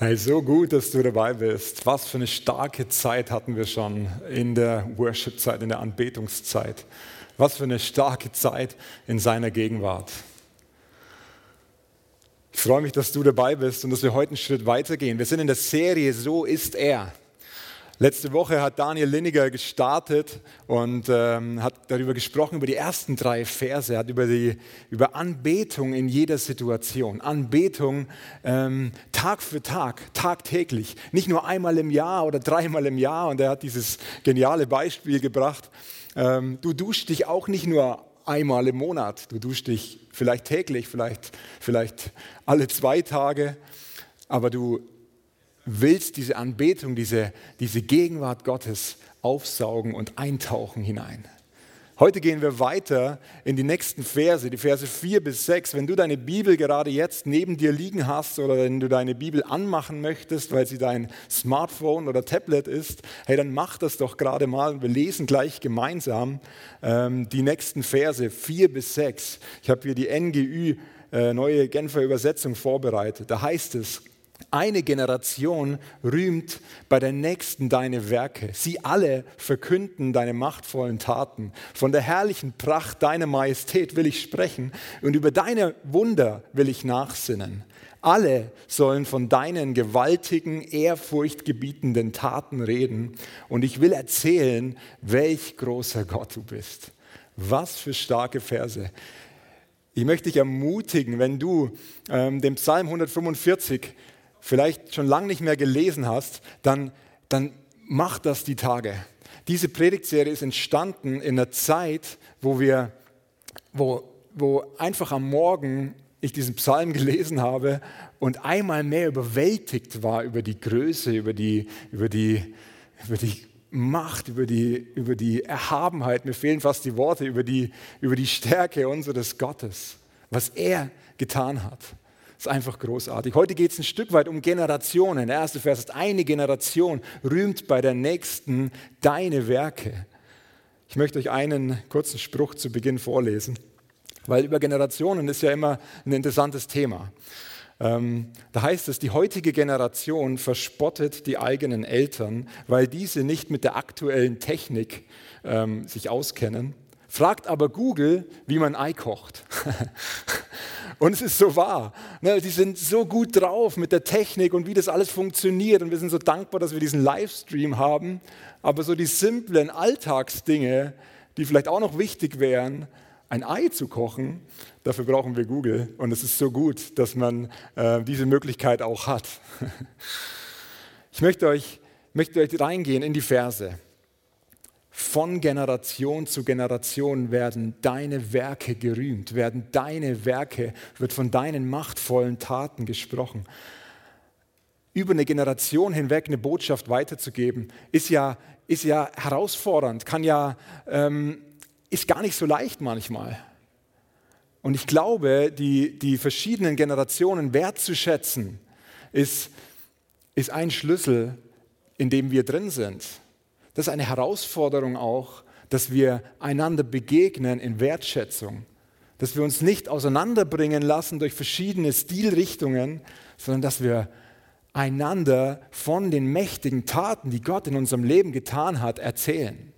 Hey, so gut, dass du dabei bist. Was für eine starke Zeit hatten wir schon in der Worship-Zeit, in der Anbetungszeit. Was für eine starke Zeit in seiner Gegenwart. Ich freue mich, dass du dabei bist und dass wir heute einen Schritt weitergehen. Wir sind in der Serie So ist er. Letzte Woche hat Daniel Linniger gestartet und ähm, hat darüber gesprochen, über die ersten drei Verse, hat über, die, über Anbetung in jeder Situation. Anbetung ähm, Tag für Tag, tagtäglich. Nicht nur einmal im Jahr oder dreimal im Jahr. Und er hat dieses geniale Beispiel gebracht. Ähm, du duschst dich auch nicht nur einmal im Monat. Du duschst dich vielleicht täglich, vielleicht, vielleicht alle zwei Tage. Aber du willst diese Anbetung, diese, diese Gegenwart Gottes aufsaugen und eintauchen hinein. Heute gehen wir weiter in die nächsten Verse, die Verse 4 bis 6. Wenn du deine Bibel gerade jetzt neben dir liegen hast oder wenn du deine Bibel anmachen möchtest, weil sie dein Smartphone oder Tablet ist, hey, dann mach das doch gerade mal wir lesen gleich gemeinsam ähm, die nächsten Verse 4 bis 6. Ich habe hier die NGÜ, äh, neue Genfer Übersetzung vorbereitet. Da heißt es, eine Generation rühmt bei der nächsten deine Werke. Sie alle verkünden deine machtvollen Taten. Von der herrlichen Pracht deiner Majestät will ich sprechen und über deine Wunder will ich nachsinnen. Alle sollen von deinen gewaltigen, ehrfurchtgebietenden Taten reden und ich will erzählen, welch großer Gott du bist. Was für starke Verse. Ich möchte dich ermutigen, wenn du ähm, den Psalm 145 vielleicht schon lange nicht mehr gelesen hast, dann, dann mach das die Tage. Diese Predigtserie ist entstanden in einer Zeit, wo wir, wo, wo einfach am Morgen ich diesen Psalm gelesen habe und einmal mehr überwältigt war über die Größe, über die, über die, über die Macht, über die, über die Erhabenheit, mir fehlen fast die Worte, über die, über die Stärke unseres Gottes, was er getan hat. Ist einfach großartig. Heute geht es ein Stück weit um Generationen. Der erste Vers ist, eine Generation rühmt bei der nächsten deine Werke. Ich möchte euch einen kurzen Spruch zu Beginn vorlesen, weil über Generationen ist ja immer ein interessantes Thema. Ähm, da heißt es, die heutige Generation verspottet die eigenen Eltern, weil diese nicht mit der aktuellen Technik ähm, sich auskennen. Fragt aber Google, wie man Ei kocht. Und es ist so wahr. Ne, die sind so gut drauf mit der Technik und wie das alles funktioniert. Und wir sind so dankbar, dass wir diesen Livestream haben. Aber so die simplen Alltagsdinge, die vielleicht auch noch wichtig wären, ein Ei zu kochen, dafür brauchen wir Google. Und es ist so gut, dass man äh, diese Möglichkeit auch hat. Ich möchte euch, möchte euch reingehen in die Verse. Von Generation zu Generation werden deine Werke gerühmt, werden deine Werke, wird von deinen machtvollen Taten gesprochen. Über eine Generation hinweg eine Botschaft weiterzugeben, ist ja, ist ja herausfordernd, kann ja, ähm, ist gar nicht so leicht manchmal. Und ich glaube, die, die verschiedenen Generationen wertzuschätzen, ist, ist ein Schlüssel, in dem wir drin sind. Das ist eine Herausforderung auch, dass wir einander begegnen in Wertschätzung. Dass wir uns nicht auseinanderbringen lassen durch verschiedene Stilrichtungen, sondern dass wir einander von den mächtigen Taten, die Gott in unserem Leben getan hat, erzählen.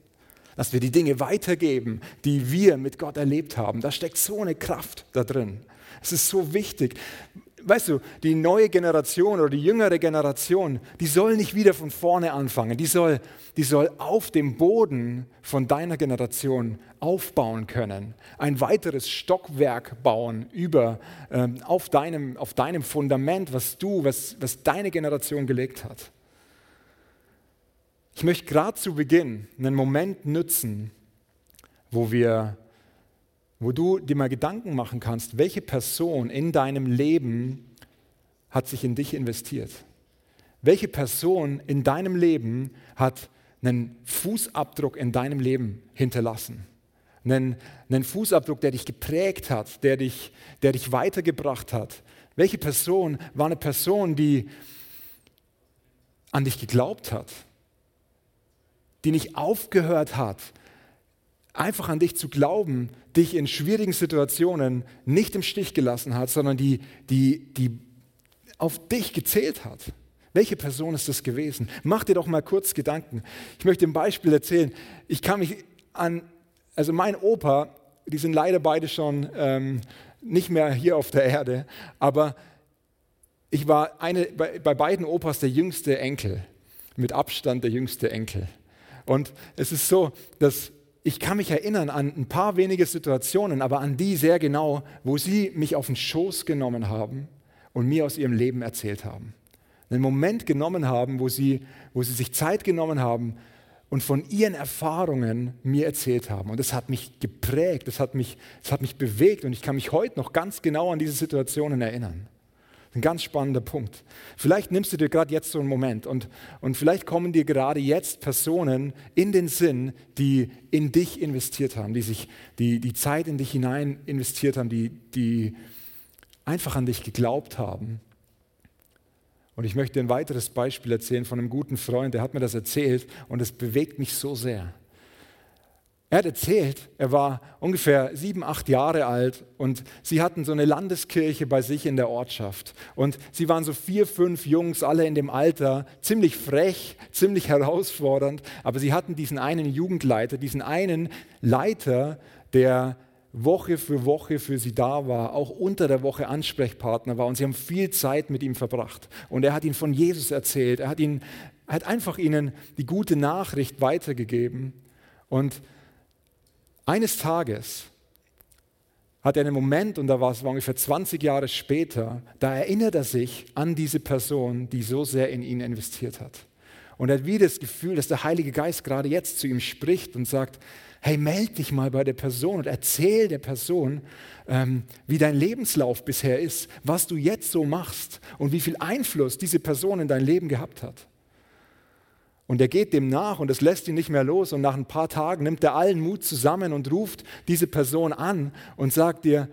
Dass wir die Dinge weitergeben, die wir mit Gott erlebt haben. Da steckt so eine Kraft da drin. Es ist so wichtig weißt du, die neue Generation oder die jüngere Generation, die soll nicht wieder von vorne anfangen. Die soll, die soll auf dem Boden von deiner Generation aufbauen können. Ein weiteres Stockwerk bauen über, ähm, auf, deinem, auf deinem Fundament, was du, was, was deine Generation gelegt hat. Ich möchte gerade zu Beginn einen Moment nutzen, wo wir wo du dir mal Gedanken machen kannst, welche Person in deinem Leben hat sich in dich investiert? Welche Person in deinem Leben hat einen Fußabdruck in deinem Leben hinterlassen? Einen, einen Fußabdruck, der dich geprägt hat, der dich, der dich weitergebracht hat. Welche Person war eine Person, die an dich geglaubt hat, die nicht aufgehört hat, einfach an dich zu glauben, dich in schwierigen Situationen nicht im Stich gelassen hat, sondern die, die, die auf dich gezählt hat. Welche Person ist das gewesen? Mach dir doch mal kurz Gedanken. Ich möchte ein Beispiel erzählen. Ich kann mich an, also mein Opa, die sind leider beide schon ähm, nicht mehr hier auf der Erde, aber ich war eine, bei, bei beiden Opas der jüngste Enkel, mit Abstand der jüngste Enkel. Und es ist so, dass ich kann mich erinnern an ein paar wenige Situationen, aber an die sehr genau, wo sie mich auf den Schoß genommen haben und mir aus ihrem Leben erzählt haben. Einen Moment genommen haben, wo sie, wo sie sich Zeit genommen haben und von ihren Erfahrungen mir erzählt haben. Und das hat mich geprägt, das hat mich, das hat mich bewegt und ich kann mich heute noch ganz genau an diese Situationen erinnern. Ein ganz spannender Punkt. Vielleicht nimmst du dir gerade jetzt so einen Moment und, und vielleicht kommen dir gerade jetzt Personen in den Sinn, die in dich investiert haben, die sich die, die Zeit in dich hinein investiert haben, die, die einfach an dich geglaubt haben. Und ich möchte ein weiteres Beispiel erzählen von einem guten Freund, der hat mir das erzählt und es bewegt mich so sehr. Er hat erzählt, er war ungefähr sieben, acht Jahre alt und sie hatten so eine Landeskirche bei sich in der Ortschaft. Und sie waren so vier, fünf Jungs, alle in dem Alter, ziemlich frech, ziemlich herausfordernd, aber sie hatten diesen einen Jugendleiter, diesen einen Leiter, der Woche für Woche für sie da war, auch unter der Woche Ansprechpartner war und sie haben viel Zeit mit ihm verbracht. Und er hat ihnen von Jesus erzählt, er hat, ihnen, hat einfach ihnen die gute Nachricht weitergegeben. Und eines Tages hat er einen Moment, und da war es ungefähr 20 Jahre später, da erinnert er sich an diese Person, die so sehr in ihn investiert hat. Und er hat wieder das Gefühl, dass der Heilige Geist gerade jetzt zu ihm spricht und sagt, hey, melde dich mal bei der Person und erzähl der Person, ähm, wie dein Lebenslauf bisher ist, was du jetzt so machst und wie viel Einfluss diese Person in dein Leben gehabt hat. Und er geht dem nach und es lässt ihn nicht mehr los. Und nach ein paar Tagen nimmt er allen Mut zusammen und ruft diese Person an und sagt dir,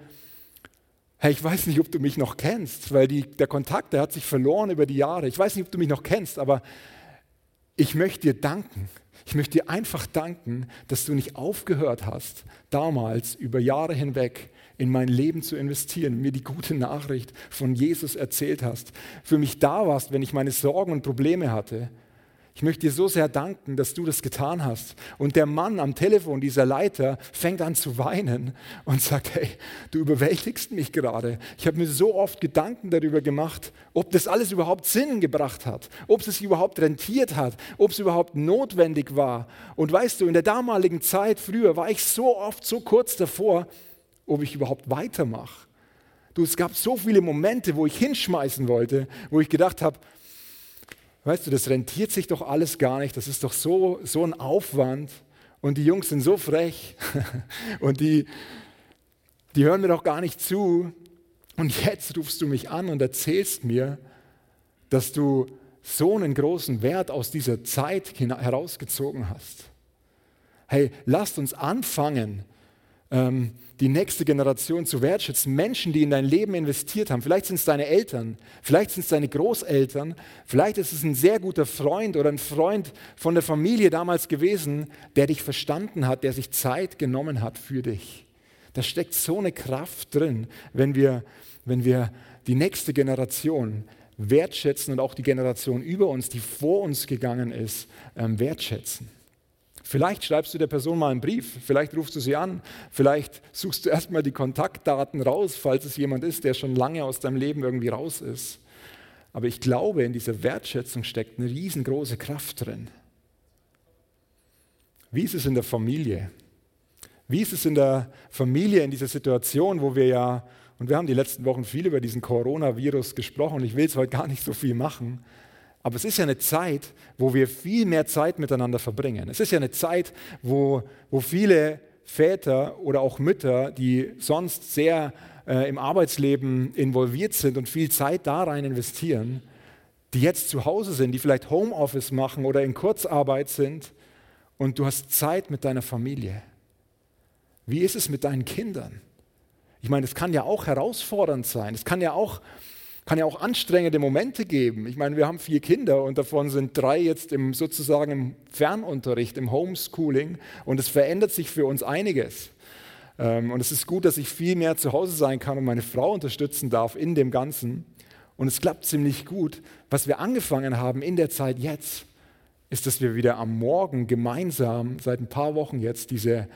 hey, ich weiß nicht, ob du mich noch kennst, weil die, der Kontakt, der hat sich verloren über die Jahre. Ich weiß nicht, ob du mich noch kennst, aber ich möchte dir danken. Ich möchte dir einfach danken, dass du nicht aufgehört hast, damals über Jahre hinweg in mein Leben zu investieren, mir die gute Nachricht von Jesus erzählt hast, für mich da warst, wenn ich meine Sorgen und Probleme hatte ich möchte dir so sehr danken, dass du das getan hast. Und der Mann am Telefon, dieser Leiter, fängt an zu weinen und sagt, hey, du überwältigst mich gerade. Ich habe mir so oft Gedanken darüber gemacht, ob das alles überhaupt Sinn gebracht hat, ob es sich überhaupt rentiert hat, ob es überhaupt notwendig war. Und weißt du, in der damaligen Zeit früher war ich so oft so kurz davor, ob ich überhaupt weitermache. Du, es gab so viele Momente, wo ich hinschmeißen wollte, wo ich gedacht habe, weißt du, das rentiert sich doch alles gar nicht, das ist doch so, so ein Aufwand und die Jungs sind so frech und die, die hören mir doch gar nicht zu. Und jetzt rufst du mich an und erzählst mir, dass du so einen großen Wert aus dieser Zeit herausgezogen hast. Hey, lasst uns anfangen, ähm, die nächste Generation zu wertschätzen. Menschen, die in dein Leben investiert haben. Vielleicht sind es deine Eltern, vielleicht sind es deine Großeltern, vielleicht ist es ein sehr guter Freund oder ein Freund von der Familie damals gewesen, der dich verstanden hat, der sich Zeit genommen hat für dich. Da steckt so eine Kraft drin, wenn wir, wenn wir die nächste Generation wertschätzen und auch die Generation über uns, die vor uns gegangen ist, ähm, wertschätzen. Vielleicht schreibst du der Person mal einen Brief, vielleicht rufst du sie an, vielleicht suchst du erstmal die Kontaktdaten raus, falls es jemand ist, der schon lange aus deinem Leben irgendwie raus ist. Aber ich glaube, in dieser Wertschätzung steckt eine riesengroße Kraft drin. Wie ist es in der Familie? Wie ist es in der Familie in dieser Situation, wo wir ja, und wir haben die letzten Wochen viel über diesen Coronavirus gesprochen, ich will es heute gar nicht so viel machen, aber es ist ja eine Zeit, wo wir viel mehr Zeit miteinander verbringen. Es ist ja eine Zeit, wo, wo viele Väter oder auch Mütter, die sonst sehr äh, im Arbeitsleben involviert sind und viel Zeit da rein investieren, die jetzt zu Hause sind, die vielleicht Homeoffice machen oder in Kurzarbeit sind und du hast Zeit mit deiner Familie. Wie ist es mit deinen Kindern? Ich meine, es kann ja auch herausfordernd sein. Es kann ja auch kann ja auch anstrengende Momente geben. Ich meine, wir haben vier Kinder und davon sind drei jetzt im, sozusagen im Fernunterricht, im Homeschooling und es verändert sich für uns einiges. Ähm, und es ist gut, dass ich viel mehr zu Hause sein kann und meine Frau unterstützen darf in dem Ganzen. und es klappt ziemlich gut. Was wir angefangen haben in der Zeit jetzt, ist, dass wir wieder am Morgen gemeinsam, seit ein paar Wochen jetzt, diese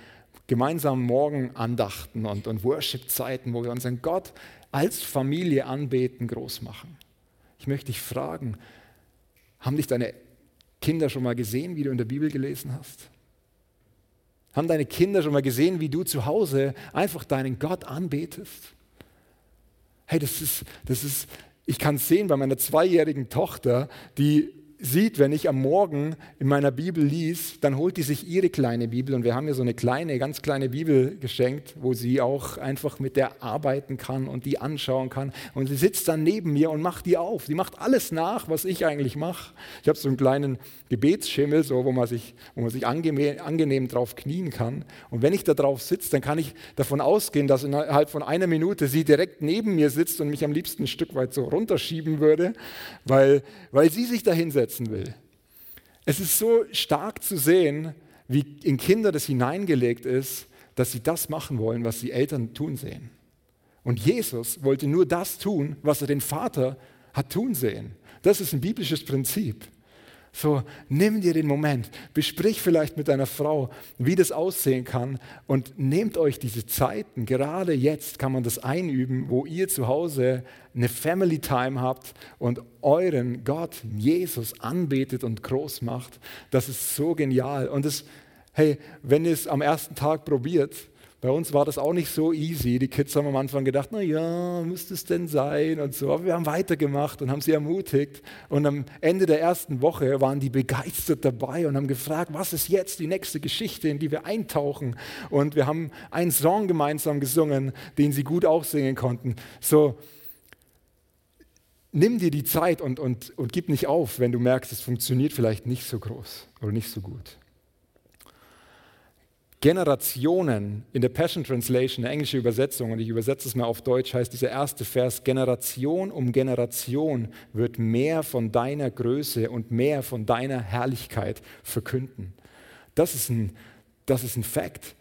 gemeinsamen Morgenandachten und, und Worship-Zeiten, wo wir unseren Gott als Familie anbeten, groß machen. Ich möchte dich fragen, haben dich deine Kinder schon mal gesehen, wie du in der Bibel gelesen hast? Haben deine Kinder schon mal gesehen, wie du zu Hause einfach deinen Gott anbetest? Hey, das ist, das ist, ich kann es sehen bei meiner zweijährigen Tochter, die sieht, wenn ich am Morgen in meiner Bibel lies, dann holt die sich ihre kleine Bibel und wir haben ihr so eine kleine, ganz kleine Bibel geschenkt, wo sie auch einfach mit der arbeiten kann und die anschauen kann. Und sie sitzt dann neben mir und macht die auf. Die macht alles nach, was ich eigentlich mache. Ich habe so einen kleinen Gebetsschimmel, so, wo man sich, wo man sich angenehm, angenehm drauf knien kann. Und wenn ich da drauf sitze, dann kann ich davon ausgehen, dass innerhalb von einer Minute sie direkt neben mir sitzt und mich am liebsten ein Stück weit so runterschieben würde, weil, weil sie sich da hinsetzt umsetzen will. Es ist so stark zu sehen, wie in Kinder das hineingelegt ist, dass sie das machen wollen, was die Eltern tun sehen. Und Jesus wollte nur das tun, was er den Vater hat tun sehen. Das ist ein biblisches Prinzip. So, nimm dir den Moment, besprich vielleicht mit deiner Frau, wie das aussehen kann und nehmt euch diese Zeiten. Gerade jetzt kann man das einüben, wo ihr zu Hause eine Family Time habt und euren Gott, Jesus, anbetet und groß macht. Das ist so genial. Und es, hey, wenn ihr es am ersten Tag probiert, bei uns war das auch nicht so easy. Die Kids haben am Anfang gedacht, na ja, müsste es denn sein und so. Aber wir haben weitergemacht und haben sie ermutigt. Und am Ende der ersten Woche waren die begeistert dabei und haben gefragt, was ist jetzt die nächste Geschichte, in die wir eintauchen? Und wir haben einen Song gemeinsam gesungen, den sie gut auch singen konnten. So, nimm dir die Zeit und, und, und gib nicht auf, wenn du merkst, es funktioniert vielleicht nicht so groß oder nicht so gut. Generationen in der Passion Translation, eine englische Übersetzung, und ich übersetze es mal auf Deutsch, heißt dieser erste Vers, Generation um Generation wird mehr von deiner Größe und mehr von deiner Herrlichkeit verkünden. Das ist ein, das ist ein Fakt.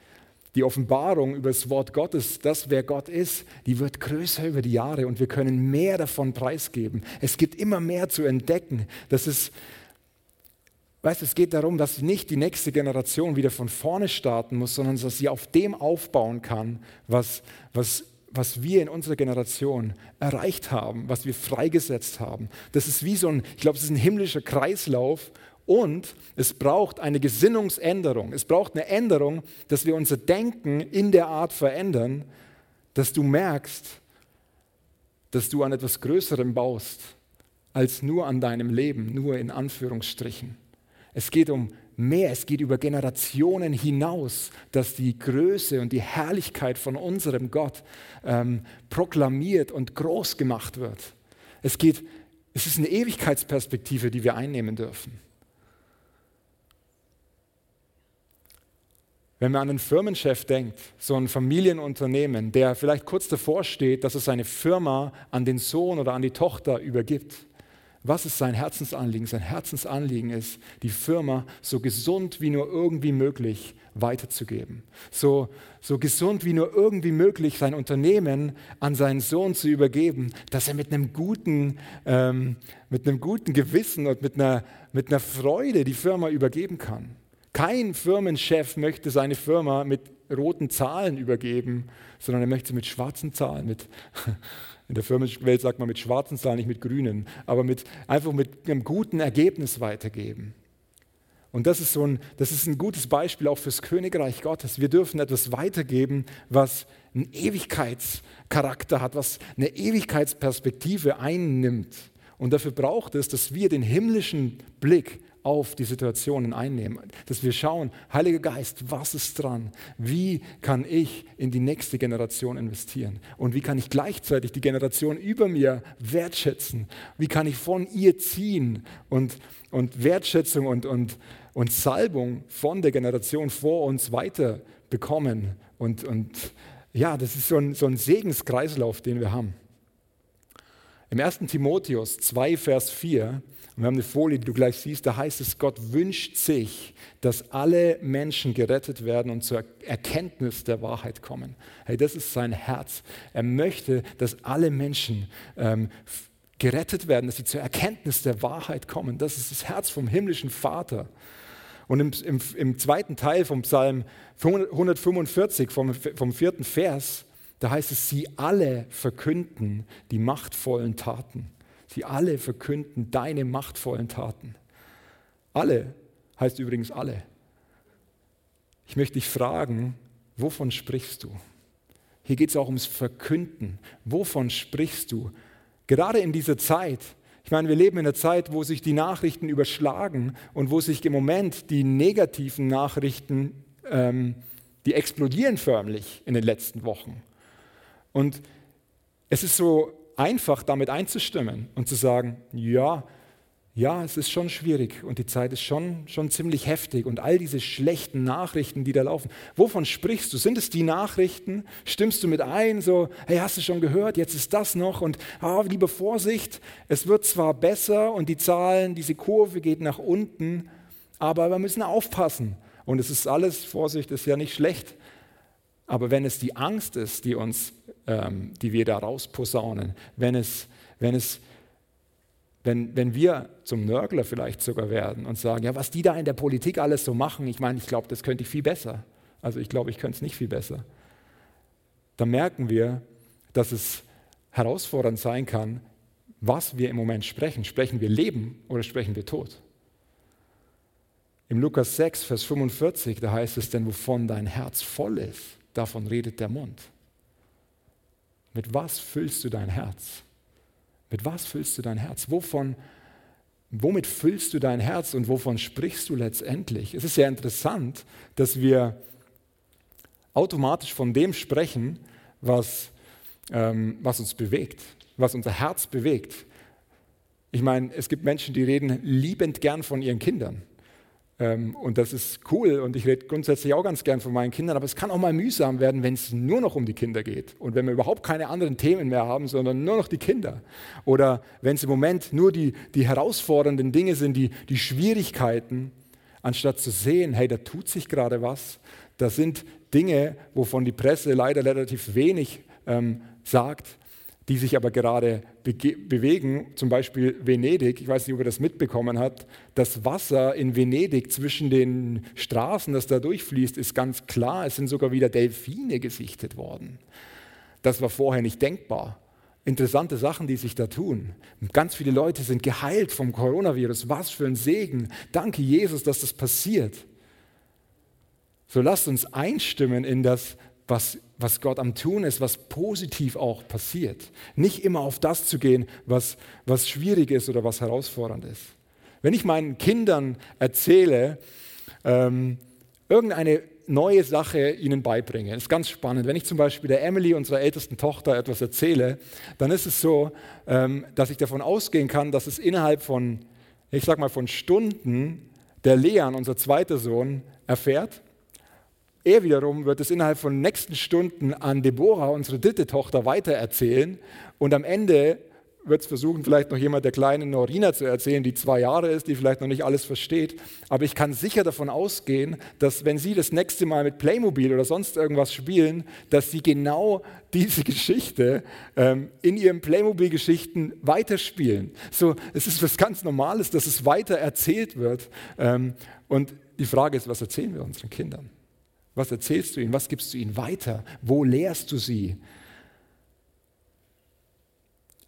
Die Offenbarung über das Wort Gottes, das wer Gott ist, die wird größer über die Jahre und wir können mehr davon preisgeben. Es gibt immer mehr zu entdecken. Das ist, Weißt du, es geht darum, dass nicht die nächste Generation wieder von vorne starten muss, sondern dass sie auf dem aufbauen kann, was, was, was wir in unserer Generation erreicht haben, was wir freigesetzt haben. Das ist wie so ein, ich glaube, es ist ein himmlischer Kreislauf und es braucht eine Gesinnungsänderung. Es braucht eine Änderung, dass wir unser Denken in der Art verändern, dass du merkst, dass du an etwas Größerem baust, als nur an deinem Leben, nur in Anführungsstrichen. Es geht um mehr, es geht über Generationen hinaus, dass die Größe und die Herrlichkeit von unserem Gott ähm, proklamiert und groß gemacht wird. Es geht, es ist eine Ewigkeitsperspektive, die wir einnehmen dürfen. Wenn man an einen Firmenchef denkt, so ein Familienunternehmen, der vielleicht kurz davor steht, dass er seine Firma an den Sohn oder an die Tochter übergibt, was ist sein Herzensanliegen? Sein Herzensanliegen ist, die Firma so gesund wie nur irgendwie möglich weiterzugeben. So, so gesund wie nur irgendwie möglich sein Unternehmen an seinen Sohn zu übergeben, dass er mit einem guten, ähm, mit einem guten Gewissen und mit einer, mit einer Freude die Firma übergeben kann. Kein Firmenchef möchte seine Firma mit roten Zahlen übergeben, sondern er möchte sie mit schwarzen Zahlen, mit in der Firmenwelt sagt man mit schwarzen Zahlen, nicht mit grünen, aber mit, einfach mit einem guten Ergebnis weitergeben. Und das ist, so ein, das ist ein gutes Beispiel auch fürs Königreich Gottes. Wir dürfen etwas weitergeben, was einen Ewigkeitscharakter hat, was eine Ewigkeitsperspektive einnimmt. Und dafür braucht es, dass wir den himmlischen Blick auf die Situationen einnehmen. Dass wir schauen, Heiliger Geist, was ist dran? Wie kann ich in die nächste Generation investieren? Und wie kann ich gleichzeitig die Generation über mir wertschätzen? Wie kann ich von ihr ziehen und, und Wertschätzung und, und, und Salbung von der Generation vor uns weiter bekommen? Und, und ja, das ist so ein, so ein Segenskreislauf, den wir haben. Im 1. Timotheus 2, Vers 4 wir haben eine Folie, die du gleich siehst, da heißt es, Gott wünscht sich, dass alle Menschen gerettet werden und zur Erkenntnis der Wahrheit kommen. Hey, das ist sein Herz. Er möchte, dass alle Menschen ähm, gerettet werden, dass sie zur Erkenntnis der Wahrheit kommen. Das ist das Herz vom himmlischen Vater. Und im, im, im zweiten Teil vom Psalm 145, vom, vom vierten Vers, da heißt es, sie alle verkünden die machtvollen Taten. Sie alle verkünden deine machtvollen Taten. Alle heißt übrigens alle. Ich möchte dich fragen, wovon sprichst du? Hier geht es auch ums Verkünden. Wovon sprichst du? Gerade in dieser Zeit, ich meine, wir leben in einer Zeit, wo sich die Nachrichten überschlagen und wo sich im Moment die negativen Nachrichten, ähm, die explodieren förmlich in den letzten Wochen. Und es ist so einfach, damit einzustimmen und zu sagen, ja, ja, es ist schon schwierig und die Zeit ist schon, schon ziemlich heftig und all diese schlechten Nachrichten, die da laufen. Wovon sprichst du? Sind es die Nachrichten? Stimmst du mit ein, so, hey, hast du schon gehört, jetzt ist das noch und ah, liebe Vorsicht, es wird zwar besser und die Zahlen, diese Kurve geht nach unten, aber wir müssen aufpassen. Und es ist alles, Vorsicht ist ja nicht schlecht, aber wenn es die Angst ist, die uns, ähm, die wir da rausposaunen, wenn es, wenn es wenn, wenn wir zum Nörgler vielleicht sogar werden und sagen, ja, was die da in der Politik alles so machen, ich meine, ich glaube, das könnte ich viel besser. Also ich glaube, ich könnte es nicht viel besser. Dann merken wir, dass es herausfordernd sein kann, was wir im Moment sprechen. Sprechen wir Leben oder sprechen wir Tod? Im Lukas 6, Vers 45, da heißt es denn, wovon dein Herz voll ist, davon redet der Mund. Mit was füllst du dein Herz? Mit was füllst du dein Herz? Wovon, womit füllst du dein Herz und wovon sprichst du letztendlich? Es ist sehr interessant, dass wir automatisch von dem sprechen, was, ähm, was uns bewegt, was unser Herz bewegt. Ich meine, es gibt Menschen, die reden liebend gern von ihren Kindern. Ähm, und das ist cool und ich rede grundsätzlich auch ganz gern von meinen Kindern, aber es kann auch mal mühsam werden, wenn es nur noch um die Kinder geht und wenn wir überhaupt keine anderen Themen mehr haben, sondern nur noch die Kinder. Oder wenn es im Moment nur die, die herausfordernden Dinge sind, die, die Schwierigkeiten, anstatt zu sehen, hey, da tut sich gerade was. Das sind Dinge, wovon die Presse leider relativ wenig ähm, sagt die sich aber gerade bewegen, zum Beispiel Venedig, ich weiß nicht, ob ihr das mitbekommen habt, das Wasser in Venedig zwischen den Straßen, das da durchfließt, ist ganz klar, es sind sogar wieder Delfine gesichtet worden. Das war vorher nicht denkbar. Interessante Sachen, die sich da tun. Ganz viele Leute sind geheilt vom Coronavirus. Was für ein Segen. Danke, Jesus, dass das passiert. So lasst uns einstimmen in das, was, was Gott am Tun ist, was positiv auch passiert. Nicht immer auf das zu gehen, was, was schwierig ist oder was herausfordernd ist. Wenn ich meinen Kindern erzähle, ähm, irgendeine neue Sache ihnen beibringe, ist ganz spannend. Wenn ich zum Beispiel der Emily, unserer ältesten Tochter, etwas erzähle, dann ist es so, ähm, dass ich davon ausgehen kann, dass es innerhalb von, ich sag mal, von Stunden der Leon, unser zweiter Sohn, erfährt er wiederum wird es innerhalb von nächsten Stunden an Deborah, unsere dritte Tochter, weitererzählen. Und am Ende wird es versuchen, vielleicht noch jemand der kleinen Norina zu erzählen, die zwei Jahre ist, die vielleicht noch nicht alles versteht. Aber ich kann sicher davon ausgehen, dass wenn Sie das nächste Mal mit Playmobil oder sonst irgendwas spielen, dass Sie genau diese Geschichte ähm, in Ihren Playmobil-Geschichten weiterspielen. So, es ist was ganz Normales, dass es weiter erzählt wird. Ähm, und die Frage ist, was erzählen wir unseren Kindern? Was erzählst du ihnen? Was gibst du ihnen weiter? Wo lehrst du sie?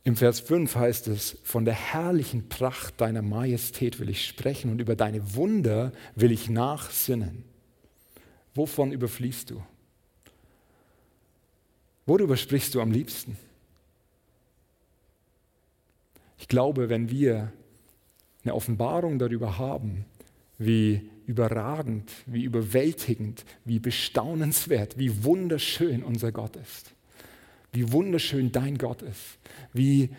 Im Vers 5 heißt es, von der herrlichen Pracht deiner Majestät will ich sprechen und über deine Wunder will ich nachsinnen. Wovon überfließt du? Worüber sprichst du am liebsten? Ich glaube, wenn wir eine Offenbarung darüber haben, wie überragend, wie überwältigend, wie bestaunenswert, wie wunderschön unser Gott ist. Wie wunderschön dein Gott ist. Wie,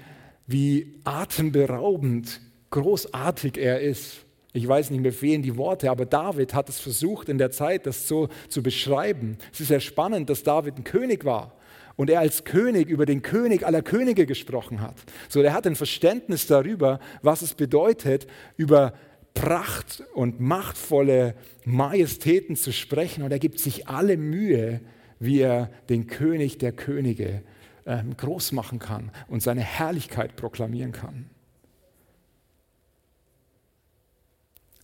wie atemberaubend großartig er ist. Ich weiß nicht, mir fehlen die Worte, aber David hat es versucht in der Zeit, das so zu beschreiben. Es ist sehr spannend, dass David ein König war und er als König über den König aller Könige gesprochen hat. So, er hat ein Verständnis darüber, was es bedeutet, über Pracht und machtvolle Majestäten zu sprechen und er gibt sich alle Mühe, wie er den König der Könige ähm, groß machen kann und seine Herrlichkeit proklamieren kann.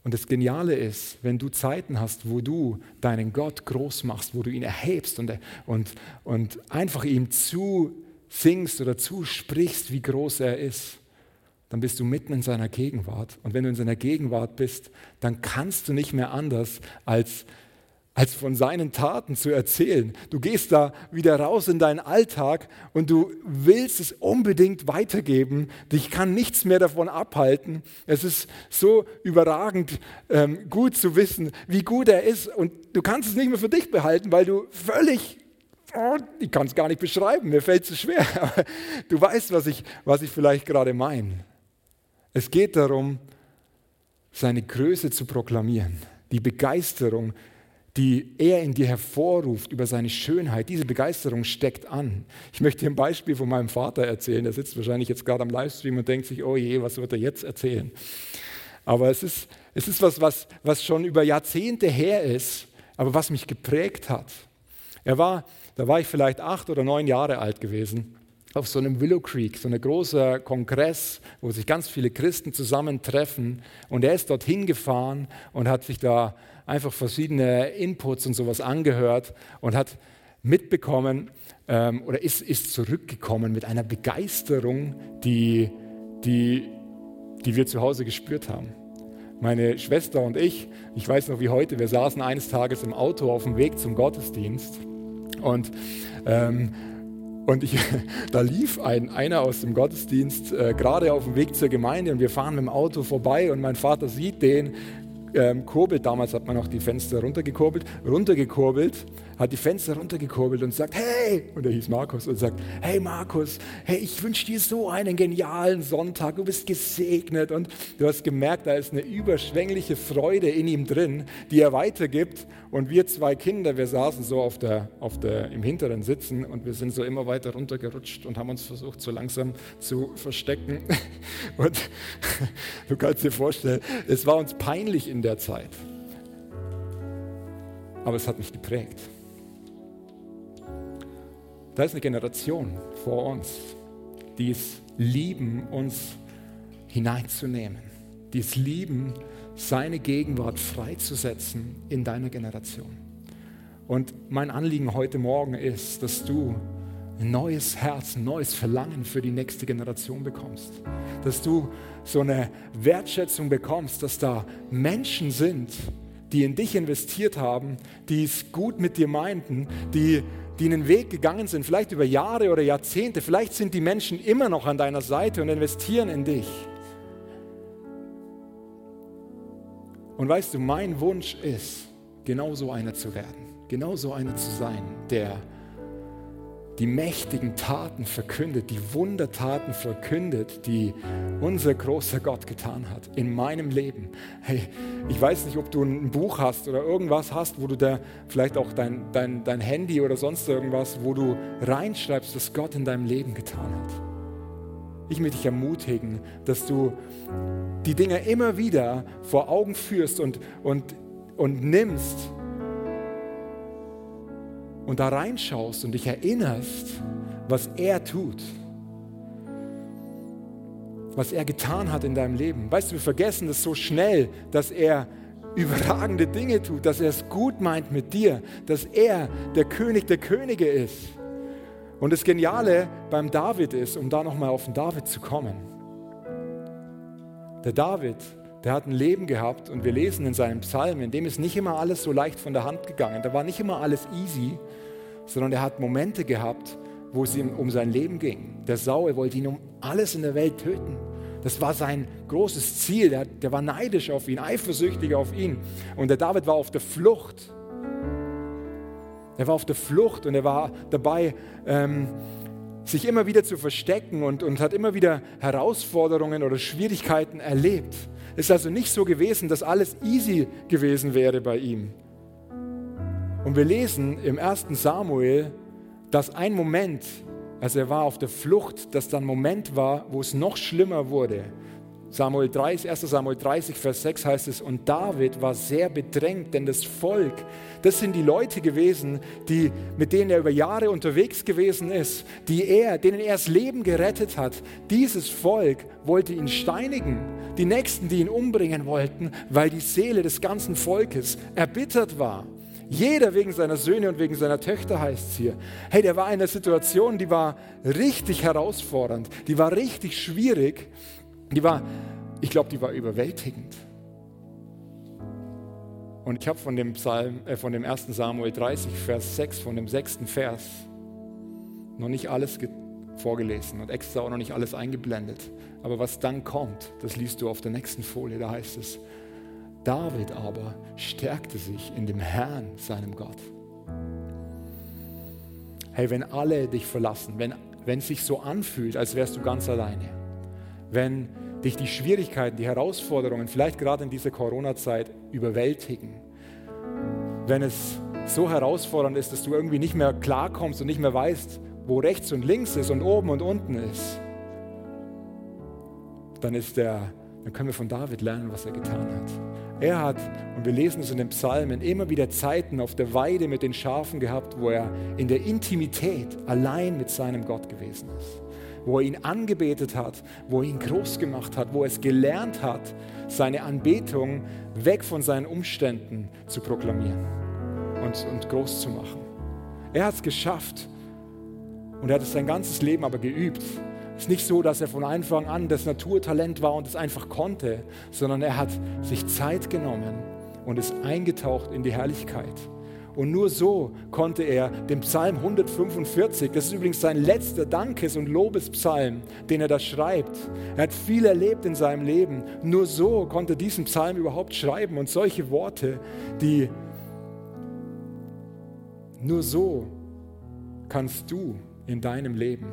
Und das Geniale ist, wenn du Zeiten hast, wo du deinen Gott groß machst, wo du ihn erhebst und, und, und einfach ihm zusingst oder zusprichst, wie groß er ist, dann bist du mitten in seiner Gegenwart. Und wenn du in seiner Gegenwart bist, dann kannst du nicht mehr anders als als von seinen Taten zu erzählen. Du gehst da wieder raus in deinen Alltag und du willst es unbedingt weitergeben. Dich kann nichts mehr davon abhalten. Es ist so überragend ähm, gut zu wissen, wie gut er ist und du kannst es nicht mehr für dich behalten, weil du völlig oh, ich kann es gar nicht beschreiben, mir fällt es schwer, du weißt, was ich, was ich vielleicht gerade meine. Es geht darum, seine Größe zu proklamieren, die Begeisterung die er in dir hervorruft über seine Schönheit, diese Begeisterung steckt an. Ich möchte dir ein Beispiel von meinem Vater erzählen. Der sitzt wahrscheinlich jetzt gerade am Livestream und denkt sich, oh je, was wird er jetzt erzählen? Aber es ist, es ist was, was, was schon über Jahrzehnte her ist, aber was mich geprägt hat. Er war, da war ich vielleicht acht oder neun Jahre alt gewesen, auf so einem Willow Creek, so ein großer Kongress, wo sich ganz viele Christen zusammentreffen. Und er ist dorthin gefahren und hat sich da einfach verschiedene Inputs und sowas angehört und hat mitbekommen ähm, oder ist, ist zurückgekommen mit einer Begeisterung, die, die, die wir zu Hause gespürt haben. Meine Schwester und ich, ich weiß noch wie heute, wir saßen eines Tages im Auto auf dem Weg zum Gottesdienst und ähm, und ich, da lief ein, einer aus dem Gottesdienst äh, gerade auf dem Weg zur Gemeinde und wir fahren mit dem Auto vorbei und mein Vater sieht den, ähm, kurbelt, damals hat man noch die Fenster runtergekurbelt, runtergekurbelt, hat die Fenster runtergekurbelt und sagt, hey, und er hieß Markus und sagt, hey Markus, hey, ich wünsche dir so einen genialen Sonntag, du bist gesegnet. Und du hast gemerkt, da ist eine überschwängliche Freude in ihm drin, die er weitergibt. Und wir zwei Kinder, wir saßen so auf der, auf der, im hinteren Sitzen und wir sind so immer weiter runtergerutscht und haben uns versucht, so langsam zu verstecken. Und du kannst dir vorstellen, es war uns peinlich in der Zeit. Aber es hat mich geprägt. Da ist eine Generation vor uns, die es lieben, uns hineinzunehmen, die es lieben, seine Gegenwart freizusetzen in deiner Generation. Und mein Anliegen heute Morgen ist, dass du ein neues Herz, ein neues Verlangen für die nächste Generation bekommst. Dass du so eine Wertschätzung bekommst, dass da Menschen sind, die in dich investiert haben, die es gut mit dir meinten, die, die einen Weg gegangen sind, vielleicht über Jahre oder Jahrzehnte. Vielleicht sind die Menschen immer noch an deiner Seite und investieren in dich. Und weißt du, mein Wunsch ist, genau so einer zu werden, genau so einer zu sein, der die mächtigen Taten verkündet, die Wundertaten verkündet, die unser großer Gott getan hat in meinem Leben. Hey, ich weiß nicht, ob du ein Buch hast oder irgendwas hast, wo du da vielleicht auch dein, dein, dein Handy oder sonst irgendwas, wo du reinschreibst, was Gott in deinem Leben getan hat. Ich möchte dich ermutigen, dass du die Dinge immer wieder vor Augen führst und, und, und nimmst und da reinschaust und dich erinnerst, was er tut, was er getan hat in deinem Leben. Weißt du, wir vergessen das so schnell, dass er überragende Dinge tut, dass er es gut meint mit dir, dass er der König der Könige ist. Und das Geniale beim David ist, um da nochmal auf den David zu kommen. Der David, der hat ein Leben gehabt und wir lesen in seinem Psalm, in dem ist nicht immer alles so leicht von der Hand gegangen. Da war nicht immer alles easy, sondern er hat Momente gehabt, wo es ihm um sein Leben ging. Der Saul wollte ihn um alles in der Welt töten. Das war sein großes Ziel. Der, der war neidisch auf ihn, eifersüchtig auf ihn. Und der David war auf der Flucht. Er war auf der Flucht und er war dabei, ähm, sich immer wieder zu verstecken und, und hat immer wieder Herausforderungen oder Schwierigkeiten erlebt. Es ist also nicht so gewesen, dass alles easy gewesen wäre bei ihm. Und wir lesen im 1. Samuel, dass ein Moment, als er war auf der Flucht, dass dann Moment war, wo es noch schlimmer wurde. Samuel 30, 1. Samuel 30, Vers 6 heißt es, und David war sehr bedrängt, denn das Volk, das sind die Leute gewesen, die, mit denen er über Jahre unterwegs gewesen ist, die er, denen er das Leben gerettet hat. Dieses Volk wollte ihn steinigen. Die Nächsten, die ihn umbringen wollten, weil die Seele des ganzen Volkes erbittert war. Jeder wegen seiner Söhne und wegen seiner Töchter heißt es hier. Hey, der war in einer Situation, die war richtig herausfordernd, die war richtig schwierig. Die war, ich glaube, die war überwältigend. Und ich habe von dem Psalm, äh, von dem 1. Samuel 30, Vers 6, von dem sechsten Vers, noch nicht alles vorgelesen und extra auch noch nicht alles eingeblendet. Aber was dann kommt, das liest du auf der nächsten Folie, da heißt es, David aber stärkte sich in dem Herrn, seinem Gott. Hey, wenn alle dich verlassen, wenn, wenn es sich so anfühlt, als wärst du ganz alleine, wenn dich die Schwierigkeiten, die Herausforderungen, vielleicht gerade in dieser Corona-Zeit, überwältigen. Wenn es so herausfordernd ist, dass du irgendwie nicht mehr klarkommst und nicht mehr weißt, wo rechts und links ist und oben und unten ist, dann, ist der, dann können wir von David lernen, was er getan hat. Er hat, und wir lesen es in den Psalmen, immer wieder Zeiten auf der Weide mit den Schafen gehabt, wo er in der Intimität allein mit seinem Gott gewesen ist wo er ihn angebetet hat, wo er ihn groß gemacht hat, wo er es gelernt hat, seine Anbetung weg von seinen Umständen zu proklamieren und, und groß zu machen. Er hat es geschafft und er hat es sein ganzes Leben aber geübt. Es ist nicht so, dass er von Anfang an das Naturtalent war und es einfach konnte, sondern er hat sich Zeit genommen und ist eingetaucht in die Herrlichkeit. Und nur so konnte er den Psalm 145, das ist übrigens sein letzter Dankes- und Lobespsalm, den er da schreibt. Er hat viel erlebt in seinem Leben. Nur so konnte er diesen Psalm überhaupt schreiben und solche Worte, die nur so kannst du in deinem Leben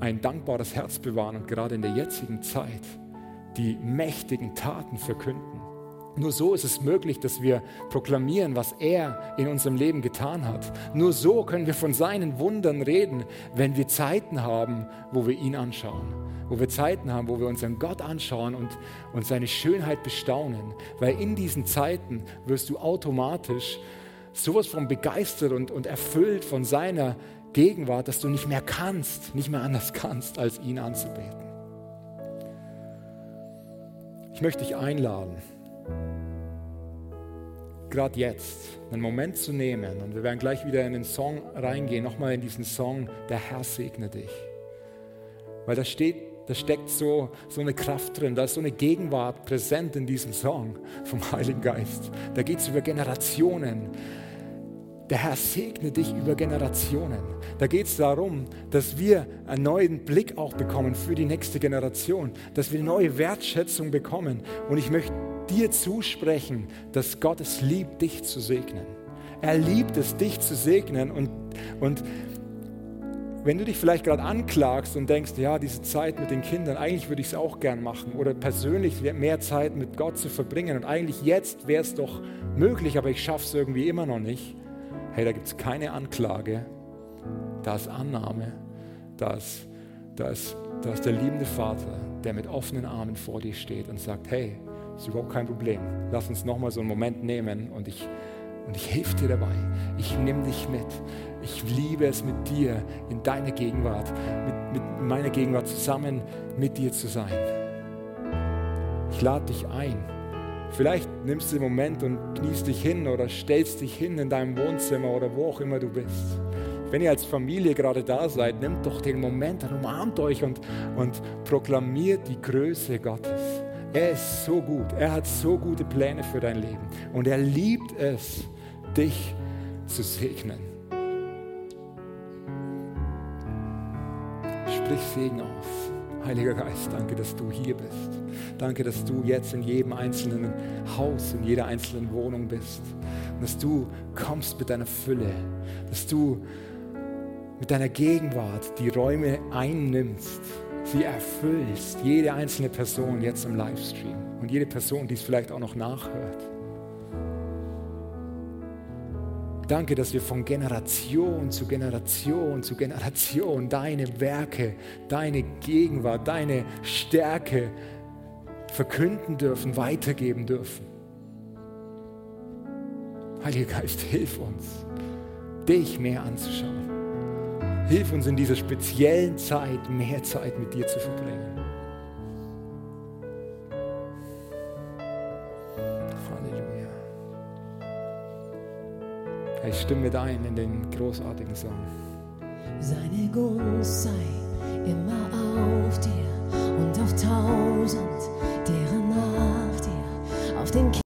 ein dankbares Herz bewahren und gerade in der jetzigen Zeit die mächtigen Taten verkünden. Nur so ist es möglich, dass wir proklamieren, was er in unserem Leben getan hat. Nur so können wir von seinen Wundern reden, wenn wir Zeiten haben, wo wir ihn anschauen. Wo wir Zeiten haben, wo wir unseren Gott anschauen und, und seine Schönheit bestaunen. Weil in diesen Zeiten wirst du automatisch sowas von begeistert und, und erfüllt von seiner Gegenwart, dass du nicht mehr kannst, nicht mehr anders kannst, als ihn anzubeten. Ich möchte dich einladen gerade jetzt einen Moment zu nehmen und wir werden gleich wieder in den Song reingehen, nochmal in diesen Song, der Herr segne dich. Weil da steht, da steckt so, so eine Kraft drin, da ist so eine Gegenwart präsent in diesem Song vom Heiligen Geist. Da geht es über Generationen. Der Herr segne dich über Generationen. Da geht es darum, dass wir einen neuen Blick auch bekommen für die nächste Generation, dass wir neue Wertschätzung bekommen. Und ich möchte dir zusprechen, dass Gott es liebt, dich zu segnen. Er liebt es, dich zu segnen. Und, und wenn du dich vielleicht gerade anklagst und denkst, ja, diese Zeit mit den Kindern, eigentlich würde ich es auch gern machen oder persönlich mehr Zeit mit Gott zu verbringen und eigentlich jetzt wäre es doch möglich, aber ich schaffe es irgendwie immer noch nicht. Hey, da gibt es keine Anklage, da ist Annahme, da ist, da, ist, da ist der liebende Vater, der mit offenen Armen vor dir steht und sagt, hey, ist überhaupt kein Problem. Lass uns nochmal so einen Moment nehmen und ich, und ich helfe dir dabei. Ich nehme dich mit. Ich liebe es mit dir in deiner Gegenwart, mit, mit meiner Gegenwart zusammen mit dir zu sein. Ich lade dich ein. Vielleicht nimmst du den Moment und kniest dich hin oder stellst dich hin in deinem Wohnzimmer oder wo auch immer du bist. Wenn ihr als Familie gerade da seid, nehmt doch den Moment und umarmt euch und, und proklamiert die Größe Gottes. Er ist so gut. Er hat so gute Pläne für dein Leben. Und er liebt es, dich zu segnen. Sprich Segen aus. Heiliger Geist, danke, dass du hier bist. Danke, dass du jetzt in jedem einzelnen Haus, in jeder einzelnen Wohnung bist. Und dass du kommst mit deiner Fülle. Dass du mit deiner Gegenwart die Räume einnimmst sie erfüllst, jede einzelne Person jetzt im Livestream und jede Person, die es vielleicht auch noch nachhört. Danke, dass wir von Generation zu Generation zu Generation deine Werke, deine Gegenwart, deine Stärke verkünden dürfen, weitergeben dürfen. Heiliger Geist, hilf uns, dich mehr anzuschauen. Hilf uns in dieser speziellen Zeit, mehr Zeit mit dir zu verbringen. Ich stimme mit ein in den großartigen Song. Seine Gunst sei immer auf dir und auf tausend Thank you.